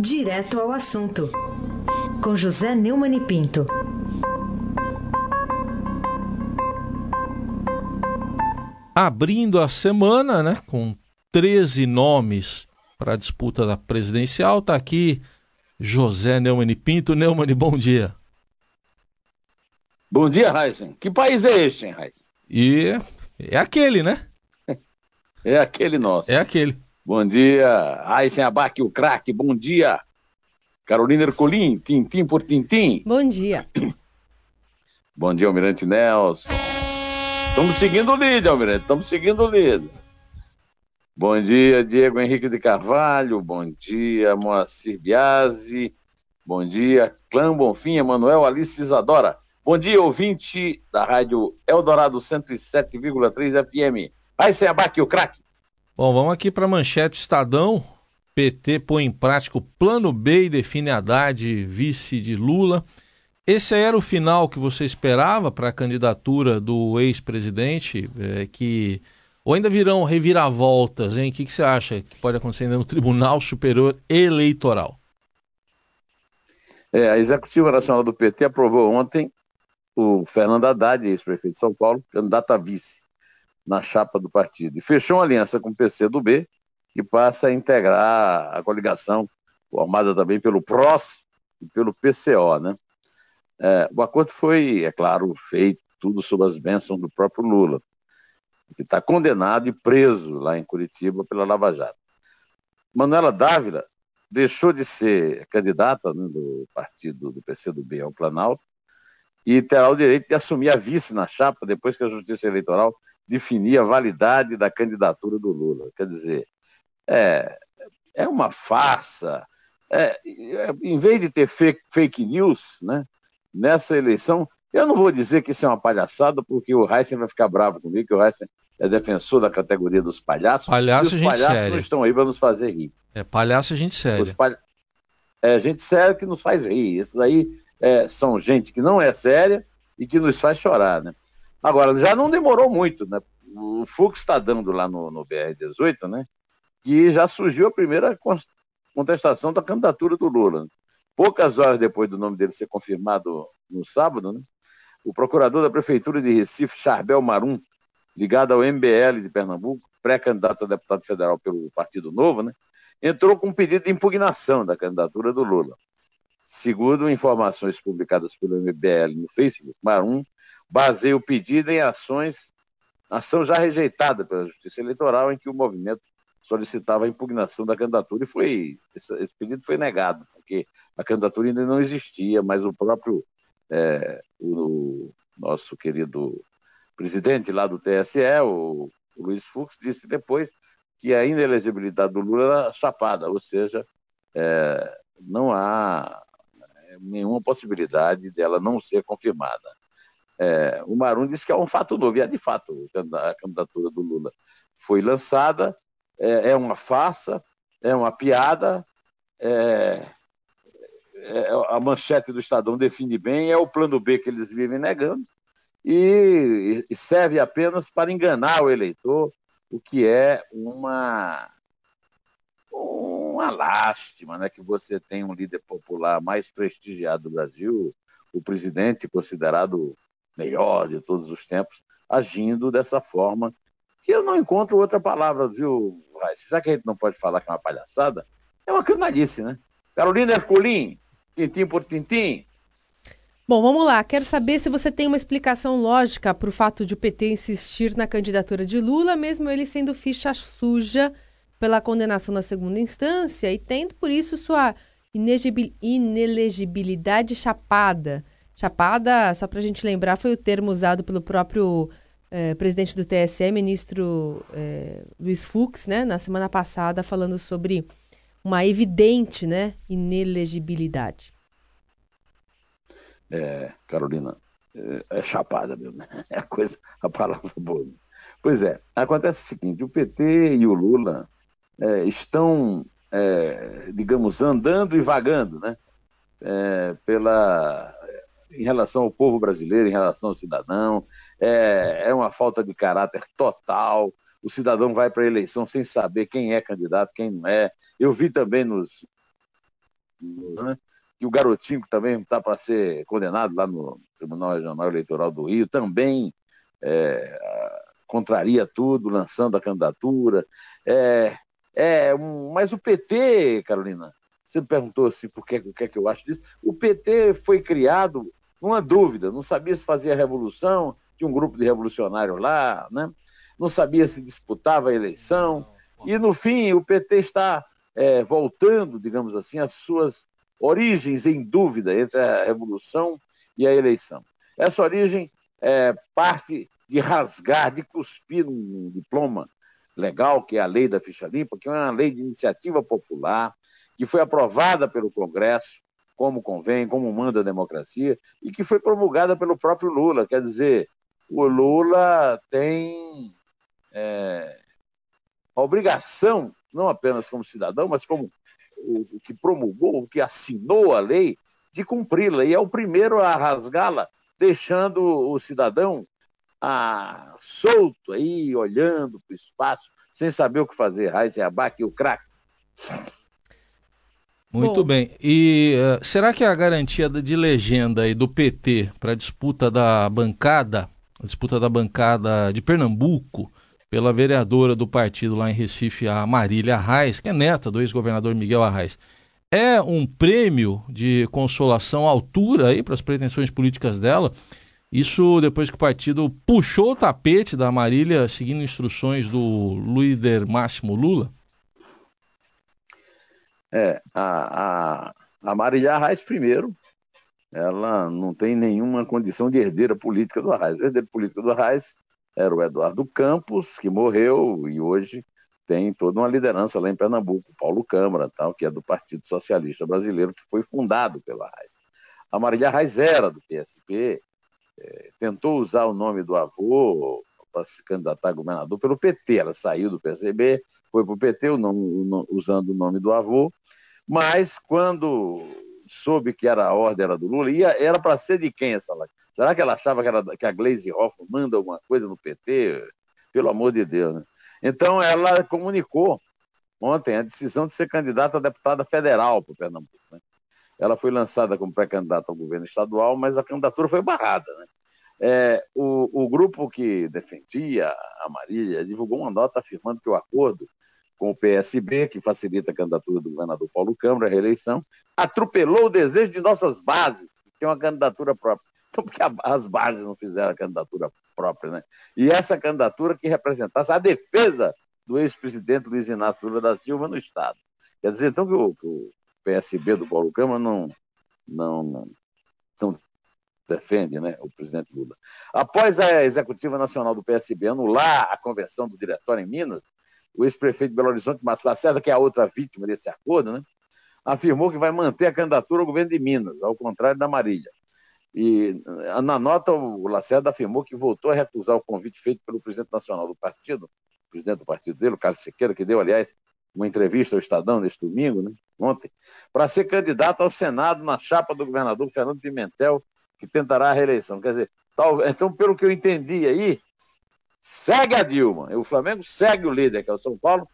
Direto ao assunto, com José Neumann e Pinto. Abrindo a semana, né, com 13 nomes para a disputa da presidencial, está aqui José Neumann e Pinto. Neumann, bom dia. Bom dia, Heisen. Que país é este, hein, Heisen? E é aquele, né? É aquele nosso. É aquele. Bom dia, Aysen Abac, o craque. Bom dia, Carolina Ercolim, tintim por tintim. Bom dia. Bom dia, Almirante Nelson. Estamos seguindo o líder, Almirante, estamos seguindo o líder. Bom dia, Diego Henrique de Carvalho. Bom dia, Moacir Biasi. Bom dia, Clã Bonfim, Emanuel Alice Isadora. Bom dia, ouvinte da rádio Eldorado 107,3 FM. Aysen Abac, o craque. Bom, vamos aqui para a manchete Estadão. PT põe em prática o plano B e define Haddad vice de Lula. Esse era o final que você esperava para a candidatura do ex-presidente, é, que ou ainda virão reviravoltas, hein? O que, que você acha que pode acontecer ainda no Tribunal Superior Eleitoral? É, a Executiva Nacional do PT aprovou ontem o Fernando Haddad, ex-prefeito de São Paulo, candidato a vice na chapa do partido. E fechou uma aliança com o PCdoB, que passa a integrar a coligação, formada também pelo PROS e pelo PCO. Né? É, o acordo foi, é claro, feito tudo sob as bênçãos do próprio Lula, que está condenado e preso lá em Curitiba pela Lava Jato. Manuela Dávila deixou de ser candidata né, do partido do PCdoB ao Planalto e terá o direito de assumir a vice na chapa depois que a Justiça Eleitoral definir a validade da candidatura do Lula. Quer dizer, é, é uma farsa. É, é, em vez de ter fake, fake news né, nessa eleição, eu não vou dizer que isso é uma palhaçada, porque o Heisen vai ficar bravo comigo, que o Heisen é defensor da categoria dos palhaços. Palhaço, e os palhaços não estão aí para nos fazer rir. É palhaço, gente séria. Palha... É gente séria que nos faz rir. Esses aí é, são gente que não é séria e que nos faz chorar, né? Agora, já não demorou muito, né? O Fux está dando lá no, no BR-18, né? Que já surgiu a primeira contestação da candidatura do Lula. Poucas horas depois do nome dele ser confirmado no sábado, né? O procurador da Prefeitura de Recife, Charbel Marum, ligado ao MBL de Pernambuco, pré-candidato a deputado federal pelo Partido Novo, né? Entrou com um pedido de impugnação da candidatura do Lula. Segundo informações publicadas pelo MBL no Facebook, Marum baseia o pedido em ações, ação já rejeitada pela Justiça Eleitoral, em que o movimento solicitava a impugnação da candidatura e foi esse, esse pedido foi negado, porque a candidatura ainda não existia, mas o próprio é, o, o, nosso querido presidente lá do TSE, o, o Luiz Fux, disse depois que a inelegibilidade do Lula era chapada, ou seja, é, não há nenhuma possibilidade dela não ser confirmada. É, o Marum disse que é um fato novo, e é de fato, a candidatura do Lula. Foi lançada, é, é uma farsa, é uma piada, é, é, a manchete do Estadão define bem, é o plano B que eles vivem negando, e, e serve apenas para enganar o eleitor, o que é uma, uma lástima né, que você tem um líder popular mais prestigiado do Brasil, o presidente considerado melhor de todos os tempos, agindo dessa forma, que eu não encontro outra palavra, viu, Raiz? Já que a gente não pode falar que é uma palhaçada, é uma canalice, né? Carolina Herculin, tintim por tintim. Bom, vamos lá. Quero saber se você tem uma explicação lógica para o fato de o PT insistir na candidatura de Lula, mesmo ele sendo ficha suja pela condenação na segunda instância e tendo, por isso, sua inelegibilidade chapada. Chapada, só para a gente lembrar, foi o termo usado pelo próprio eh, presidente do TSE, ministro eh, Luiz Fux, né, na semana passada, falando sobre uma evidente né, inelegibilidade. É, Carolina, é, é chapada mesmo, é a coisa, a palavra boa. Pois é, acontece o seguinte, o PT e o Lula é, estão, é, digamos, andando e vagando, né, é, pela em relação ao povo brasileiro, em relação ao cidadão. É, é uma falta de caráter total. O cidadão vai para a eleição sem saber quem é candidato, quem não é. Eu vi também nos, né? que o garotinho que também está para ser condenado lá no Tribunal Regional Eleitoral do Rio também é, contraria tudo, lançando a candidatura. É, é, mas o PT, Carolina, você me perguntou assim, por que, o que é que eu acho disso? O PT foi criado numa dúvida, não sabia se fazia revolução, tinha um grupo de revolucionários lá, né? não sabia se disputava a eleição, e no fim o PT está é, voltando, digamos assim, às suas origens em dúvida entre a revolução e a eleição. Essa origem é, parte de rasgar, de cuspir um diploma legal, que é a lei da ficha limpa, que é uma lei de iniciativa popular, que foi aprovada pelo Congresso, como convém, como manda a democracia, e que foi promulgada pelo próprio Lula. Quer dizer, o Lula tem é, a obrigação, não apenas como cidadão, mas como o, que promulgou, o que assinou a lei, de cumpri-la. E é o primeiro a rasgá-la, deixando o cidadão ah, solto aí, olhando para o espaço, sem saber o que fazer. Raiz e abaque o craque. Muito Bom. bem. E uh, será que a garantia de legenda aí do PT para a disputa da bancada, a disputa da bancada de Pernambuco, pela vereadora do partido lá em Recife, a Marília Arraes, que é neta do ex-governador Miguel Arraes, é um prêmio de consolação à altura aí para as pretensões políticas dela? Isso depois que o partido puxou o tapete da Marília, seguindo instruções do líder Máximo Lula? É, a, a, a Marília Arraes, primeiro, ela não tem nenhuma condição de herdeira política do Arraes. O herdeiro político do Arraes era o Eduardo Campos, que morreu e hoje tem toda uma liderança lá em Pernambuco, Paulo Câmara, tal, que é do Partido Socialista Brasileiro, que foi fundado pela Arraes. A Marília Arraes era do PSP, é, tentou usar o nome do avô para se candidatar a governador pelo PT. Ela saiu do PSB, foi para o PT usando o nome do avô, mas quando soube que era a ordem era do Lula, ia, era para ser de quem essa lá? Será que ela achava que, era, que a Gleisi Hoffmann manda alguma coisa no PT? Pelo amor de Deus, né? Então ela comunicou ontem a decisão de ser candidata a deputada federal para o Pernambuco. Né? Ela foi lançada como pré-candidata ao governo estadual, mas a candidatura foi barrada. Né? É, o, o, grupo que defendia a Marília divulgou uma nota afirmando que o acordo com o PSB, que facilita a candidatura do governador Paulo Câmara à reeleição, atropelou o desejo de nossas bases, que tem uma candidatura própria. Então, porque as bases não fizeram a candidatura própria, né? E essa candidatura que representasse a defesa do ex-presidente Luiz Inácio Lula da Silva no Estado. Quer dizer, então, que o, o PSB do Paulo Câmara não, não, não, não defende né, o presidente Lula. Após a executiva nacional do PSB anular a conversão do diretório em Minas, o ex-prefeito de Belo Horizonte, Márcio Lacerda, que é a outra vítima desse acordo, né, afirmou que vai manter a candidatura ao governo de Minas, ao contrário da Marília. E na nota, o Lacerda afirmou que voltou a recusar o convite feito pelo presidente nacional do partido, o presidente do partido dele, o Carlos Siqueira, que deu, aliás, uma entrevista ao Estadão neste domingo, né, ontem, para ser candidato ao Senado na chapa do governador Fernando Pimentel, que tentará a reeleição. Quer dizer, tal, então, pelo que eu entendi aí, segue a Dilma. O Flamengo segue o líder, que é o São Paulo,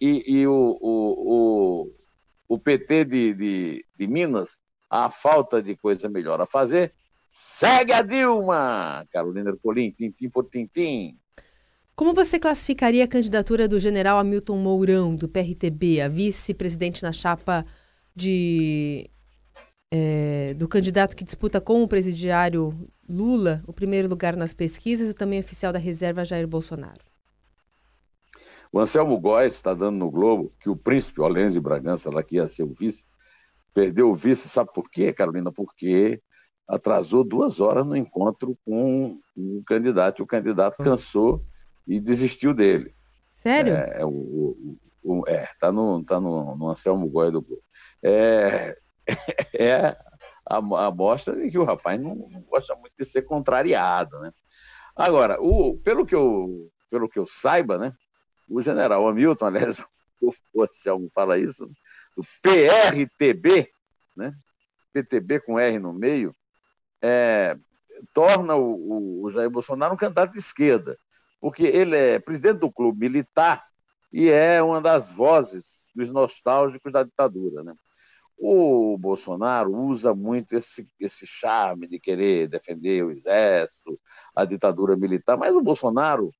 e, e o, o, o, o, PT de, de, de Minas, a falta de coisa melhor a fazer, segue a Dilma. Carolina Ercolim, tintim por tintim. Como você classificaria a candidatura do general Hamilton Mourão, do PRTB, a vice-presidente na chapa de é, do candidato que disputa com o presidiário Lula o primeiro lugar nas pesquisas e também oficial da reserva Jair Bolsonaro. O Anselmo Góes está dando no Globo que o príncipe Olense Bragança, lá que ia ser o vice, perdeu o vice, sabe por quê, Carolina? Porque atrasou duas horas no encontro com o candidato. O candidato cansou e desistiu dele. Sério? É, o, o, o, é tá no, tá no, no Anselmo Góes do Globo. É, é a amostra de que o rapaz não, gosta muito de ser contrariado, né? Agora, o, pelo, que eu, pelo que eu saiba, né, o general Hamilton, aliás, o Anselmo fala isso, o PRTB, né, PTB com R no meio, é, torna o, o, Jair Bolsonaro um candidato de esquerda, porque ele é presidente do clube militar e é uma das vozes dos nostálgicos da ditadura. Né? O Bolsonaro usa muito esse, esse charme de querer defender o exército, a ditadura militar, mas o Bolsonaro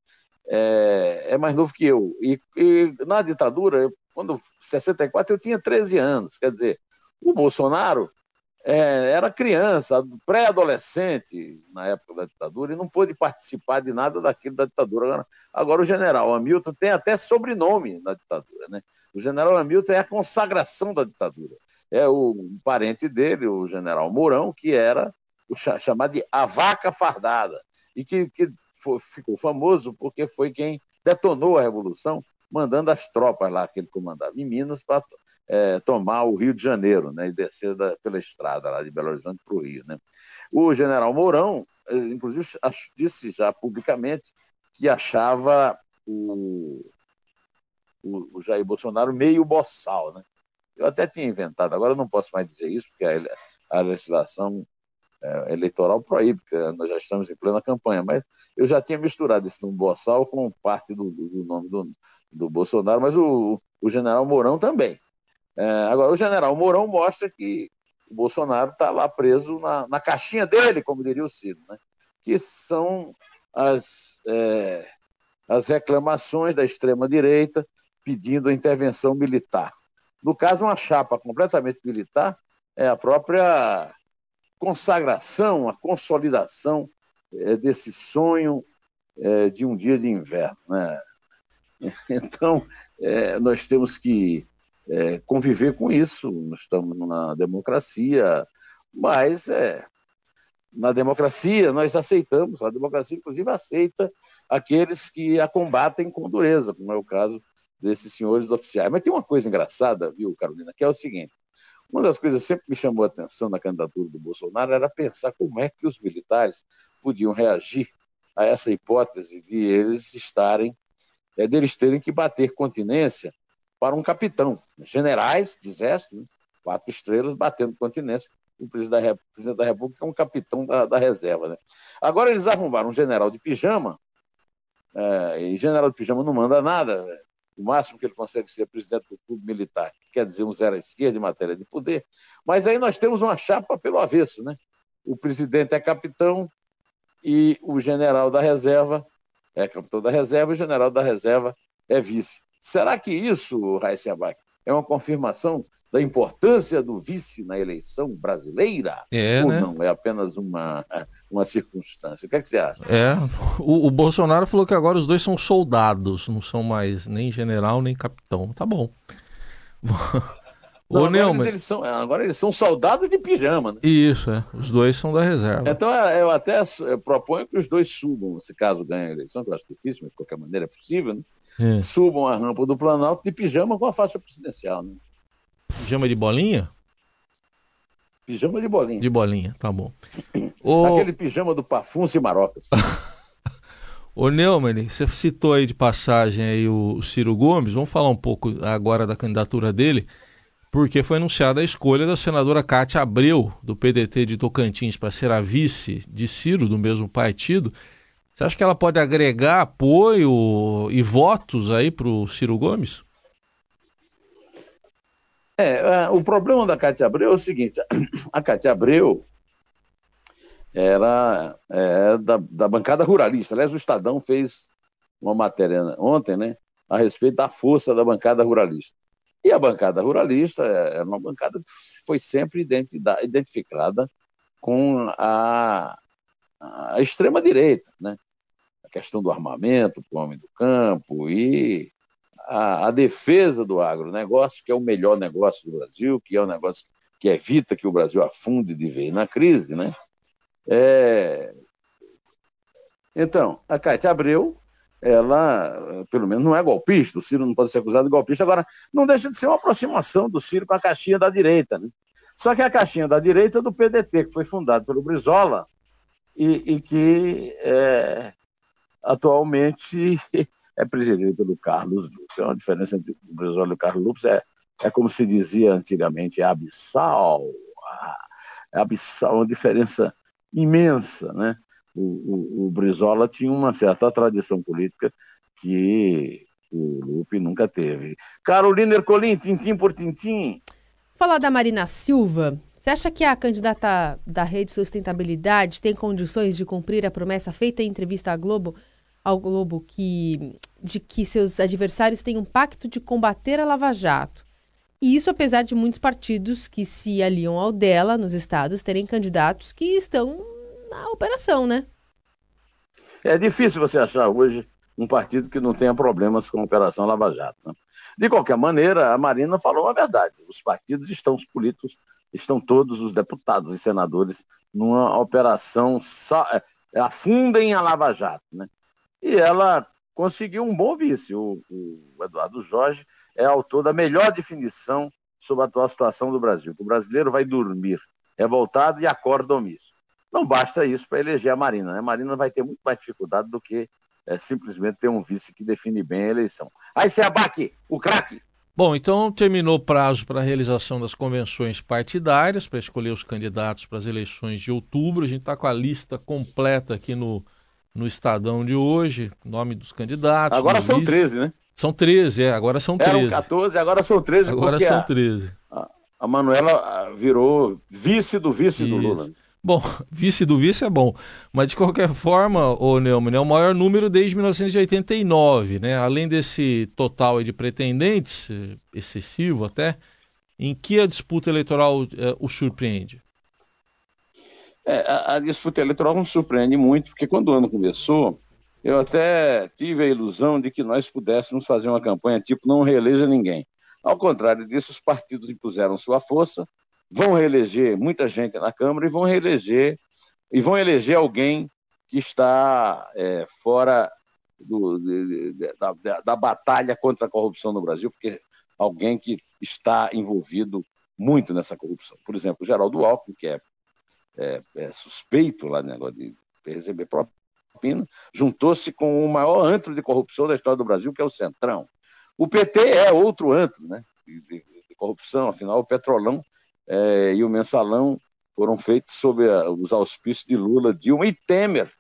é, é mais novo que eu. E, e na ditadura, eu, quando 64, eu tinha 13 anos. Quer dizer, o Bolsonaro é, era criança, pré-adolescente na época da ditadura, e não pôde participar de nada daquilo da ditadura. Agora, agora, o general Hamilton tem até sobrenome na ditadura. Né? O general Hamilton é a consagração da ditadura. É o parente dele, o general Mourão, que era o chamado de a vaca fardada, e que, que foi, ficou famoso porque foi quem detonou a Revolução, mandando as tropas lá que ele comandava em Minas para é, tomar o Rio de Janeiro, né, e descer da, pela estrada lá de Belo Horizonte para o Rio. Né. O general Mourão, é, inclusive, disse já publicamente que achava o, o, o, Jair Bolsonaro meio boçal. Né. Eu até tinha inventado, agora eu não posso mais dizer isso, porque a, a legislação é, eleitoral proíbe, porque nós já estamos em plena campanha, mas eu já tinha misturado esse nome boçal com parte do, do nome do, do Bolsonaro, mas o, o general Mourão também. É, agora, o general Mourão mostra que o Bolsonaro está lá preso na, na, caixinha dele, como diria o Ciro, né? que são as, é, as reclamações da extrema-direita pedindo a intervenção militar. No caso, uma chapa completamente militar é a própria consagração, a consolidação é, desse sonho é, de um dia de inverno. Né? Então, é, nós temos que conviver com isso. Nós estamos na democracia, mas na democracia nós aceitamos, a democracia inclusive aceita aqueles que a combatem com dureza, como é o caso desses senhores oficiais. Mas tem uma coisa engraçada, viu, Carolina, que é o seguinte: uma das coisas que sempre me chamou a atenção na candidatura do Bolsonaro era pensar como é que os militares podiam reagir a essa hipótese de eles estarem, é, deles terem que bater continência para um capitão. Generais de exército, né? quatro estrelas, batendo continência. O presidente da, República é um capitão da, da reserva. Né? Agora eles arrumaram um general de pijama, é, e general de pijama não manda nada. O máximo que ele consegue ser presidente do clube militar, quer dizer, um zero à esquerda em matéria de poder. Mas aí nós temos uma chapa pelo avesso, né? O presidente é capitão e o general da reserva é capitão da reserva e o general da reserva é vice. Será que isso, Raíssa Abac, é uma confirmação da importância do vice na eleição brasileira? É, Ou né? não? É apenas uma, uma circunstância. O que, é que você acha? É. O, o, Bolsonaro falou que agora os dois são soldados, não são mais nem general nem capitão. Tá bom. Não, agora, eles, eles são, agora eles são soldados de pijama, né? Isso, é. Os dois são da reserva. Então eu até proponho que os dois subam, se caso ganhem a eleição, que eu acho difícil, mas de qualquer maneira é possível, né? é. subam a rampa do Planalto de pijama com a faixa presidencial. Né? Pijama de bolinha? Pijama de bolinha. De bolinha, tá bom. O... Aquele pijama do Pafunce e Marocas. Ô Neumann, você citou aí de passagem aí o Ciro Gomes, vamos falar um pouco agora da candidatura dele, porque foi anunciada a escolha da senadora Cátia Abreu, do PDT de Tocantins, para ser a vice de Ciro, do mesmo partido. Você acha que ela pode agregar apoio e votos aí para o Ciro Gomes? É, o problema da Cátia Abreu é o seguinte: a Cátia Abreu era é, da, da bancada ruralista. Aliás, o Estadão fez uma matéria ontem, né, a respeito da força da bancada ruralista. E a bancada ruralista é uma bancada que foi sempre identificada com a, a extrema-direita, né? questão do armamento o homem do campo e a, a, defesa do agronegócio, que é o melhor negócio do Brasil, que é um negócio que evita que o Brasil afunde de vez na crise, né? É... Então, a Cátia Abreu, ela, pelo menos, não é golpista, o Ciro não pode ser acusado de golpista, agora, não deixa de ser uma aproximação do Ciro com a caixinha da direita, né? Só que a caixinha da direita é do PDT, que foi fundado pelo Brizola e, e que é, atualmente é presidido pelo Carlos Lupes. É uma diferença entre o Brizola e o Carlos Lupes é, é como se dizia antigamente, é abissal. É abissal, uma diferença imensa, né? O, o, o Brizola tinha uma certa tradição política que o Lupe nunca teve. Carolina Ercolim, tintim por tintim. Falar da Marina Silva, você acha que a candidata da Rede Sustentabilidade tem condições de cumprir a promessa feita em entrevista à Globo, ao Globo que, de que seus adversários têm um pacto de combater a Lava Jato? E isso apesar de muitos partidos que se aliam ao dela nos estados terem candidatos que estão na operação, né? É difícil você achar hoje um partido que não tenha problemas com a Operação Lava Jato. Né? De qualquer maneira, a Marina falou a verdade. Os partidos estão, os políticos, estão todos os deputados e senadores numa operação é, afundem a Lava Jato. Né? E ela conseguiu um bom vice. O, o Eduardo Jorge é autor da melhor definição sobre a atual situação do Brasil. O brasileiro vai dormir revoltado e acorda omisso. Não basta isso para eleger a Marina. Né? A Marina vai ter muito mais dificuldade do que é, simplesmente ter um vice que define bem a eleição. Aí se abaque, o craque. Bom, então terminou o prazo para a realização das convenções partidárias, para escolher os candidatos para as eleições de outubro. A gente está com a lista completa aqui no, no Estadão de hoje, nome dos candidatos. Agora são vice. 13, né? São 13, é, agora são 13. Eram 14, agora são 13. Agora são 13. A, a Manuela virou vice do vice Isso. do Lula. Bom, vice do vice é bom, mas de qualquer forma, o Neumann, é o maior número desde 1989, né? Além desse total de pretendentes, eh, excessivo até, em que a disputa eleitoral é, o surpreende? É, a, a, disputa eleitoral nos surpreende muito, porque quando o ano começou, eu até tive a ilusão de que nós pudéssemos fazer uma campanha tipo não reeleja ninguém. Ao contrário disso, os partidos impuseram sua força, vão reeleger muita gente na Câmara e vão reeleger e vão eleger alguém que está é, fora do, de, de, da, da, da, batalha contra a corrupção no Brasil, porque alguém que está envolvido muito nessa corrupção. Por exemplo, o Geraldo Alckmin, que é, é, é suspeito lá no negócio de receber propina, juntou-se com o maior antro de corrupção da história do Brasil, que é o Centrão. O PT é outro antro né, de, de corrupção, afinal, o Petrolão é, e o mensalão foram feitos sob a, os auspícios de Lula, Dilma e Temer,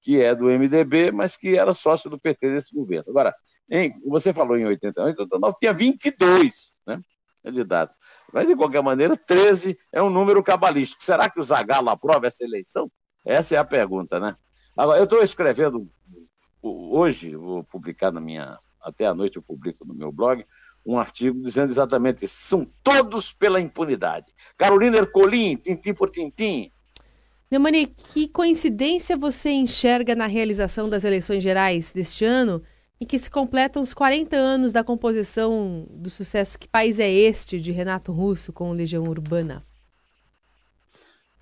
que é do MDB, mas que era sócio do PT desse governo. Agora, em, você falou em 88, 89, tinha 22 né, candidatos. Mas, de qualquer maneira, 13 é um número cabalístico. Será que o Zagallo aprova essa eleição? Essa é a pergunta, né? Agora, eu estou escrevendo hoje, vou publicar na minha. Até a noite eu publico no meu blog, um artigo dizendo exatamente isso. São todos pela impunidade. Carolina Ercolim, tintim por tintim. Neumani, que coincidência você enxerga na realização das eleições gerais deste ano, em que se completam os 40 anos da composição do sucesso Que País é Este, de Renato Russo com Legião Urbana?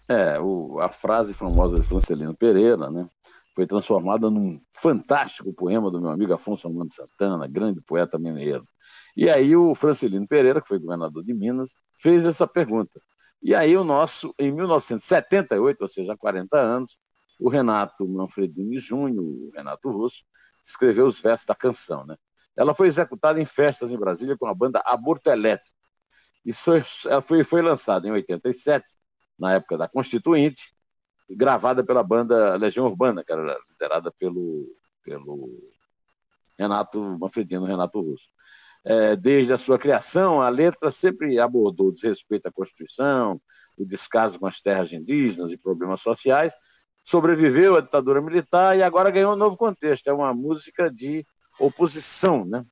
É, o, a frase famosa de Francelino Pereira, né? Foi transformada num fantástico poema do meu amigo Afonso Armando Santana, grande poeta mineiro. E aí o Francelino Pereira, que foi governador de Minas, fez essa pergunta. E aí o nosso, em 1978, ou seja, há 40 anos, o Renato Manfredini Júnior, o Renato Russo, escreveu os versos da canção. Né? Ela foi executada em festas em Brasília com a banda Aborto Elétrico. Ela foi, foi lançada em 87, na época da Constituinte, gravada pela banda Legião Urbana, que era liderada pelo, pelo Renato Manfredino Renato Russo é, desde a sua criação, a letra sempre abordou o desrespeito à Constituição, o descaso com as terras indígenas e problemas sociais, sobreviveu à ditadura militar e agora ganhou um novo contexto. É uma música de oposição né,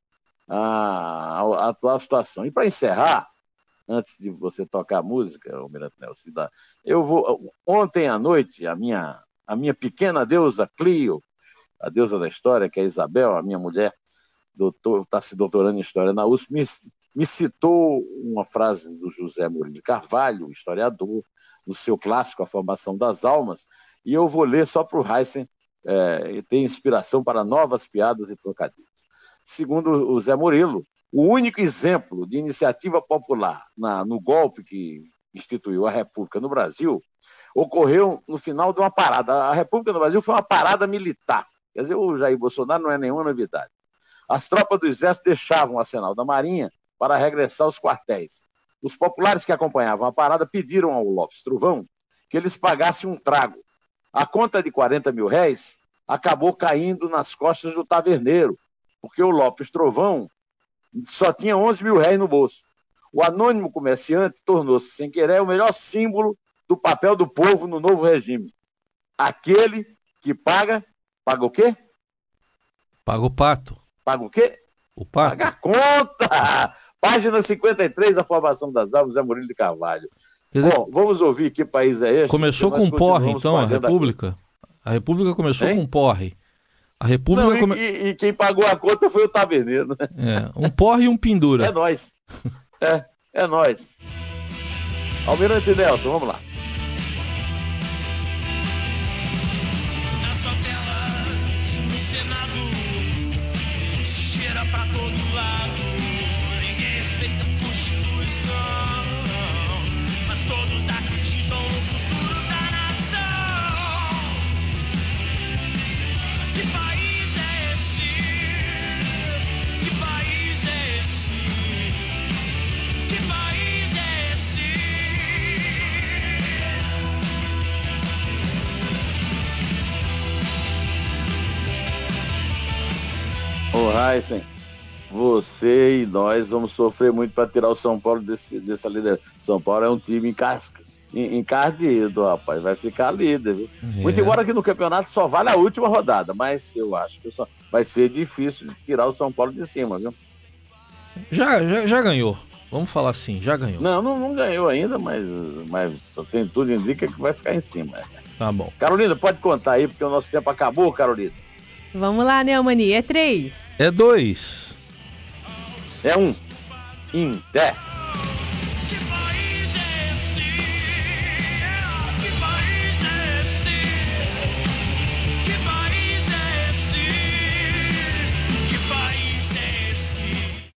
à, à atual situação. E para encerrar, antes de você tocar a música, o Mirante Nelson, eu vou. Ontem à noite, a minha, a minha pequena deusa Clio, a deusa da história, que é Isabel, a minha mulher, está se doutorando em História na USP, me, me, citou uma frase do José Mourinho de Carvalho, historiador, no seu clássico A Formação das Almas, e eu vou ler só para o Heisen é, ter inspiração para novas piadas e trocadilhos. Segundo o Zé Murilo, o único exemplo de iniciativa popular na, no golpe que instituiu a República no Brasil ocorreu no final de uma parada. A República no Brasil foi uma parada militar. Quer dizer, o Jair Bolsonaro não é nenhuma novidade. As tropas do Exército deixavam o arsenal da Marinha para regressar aos quartéis. Os populares que acompanhavam a parada pediram ao Lopes Truvão que eles pagassem um trago. A conta de 40 mil réis acabou caindo nas costas do taverneiro, porque o Lopes Trovão só tinha 11 mil réis no bolso. o anônimo comerciante tornou-se, sem querer, o melhor símbolo do papel do povo no novo regime. Aquele que paga, paga o quê? Paga o pato. Paga o quê? O pato. Paga a conta! Página 53, a formação das árvores, é Murilo de Carvalho. Dizer, Bom, vamos ouvir que país é esse. Começou com porre, então, a República? A República começou hein? com porre. A República Não, come... e, e, quem pagou a conta foi o taberneiro, né? É, um porre e um pendura. É nós. É, é nós. Almirante Nelson, vamos lá. Heisen, você e nós vamos sofrer muito para tirar o São Paulo desse, dessa liderança. São Paulo é um time encasca, encardido, rapaz. Vai ficar líder, viu? É. Muito embora que no campeonato só vale a última rodada, mas eu acho que só, vai ser difícil tirar o São Paulo de cima, viu? Já, já, já ganhou. Vamos falar assim, já ganhou. Não, não, não ganhou ainda, mas, mas tem tudo indica que vai ficar em cima. Tá bom. Carolina, pode contar aí, porque o nosso tempo acabou, Carolina. Vamos lá, Neumani. É três. É dois. É um. Inter.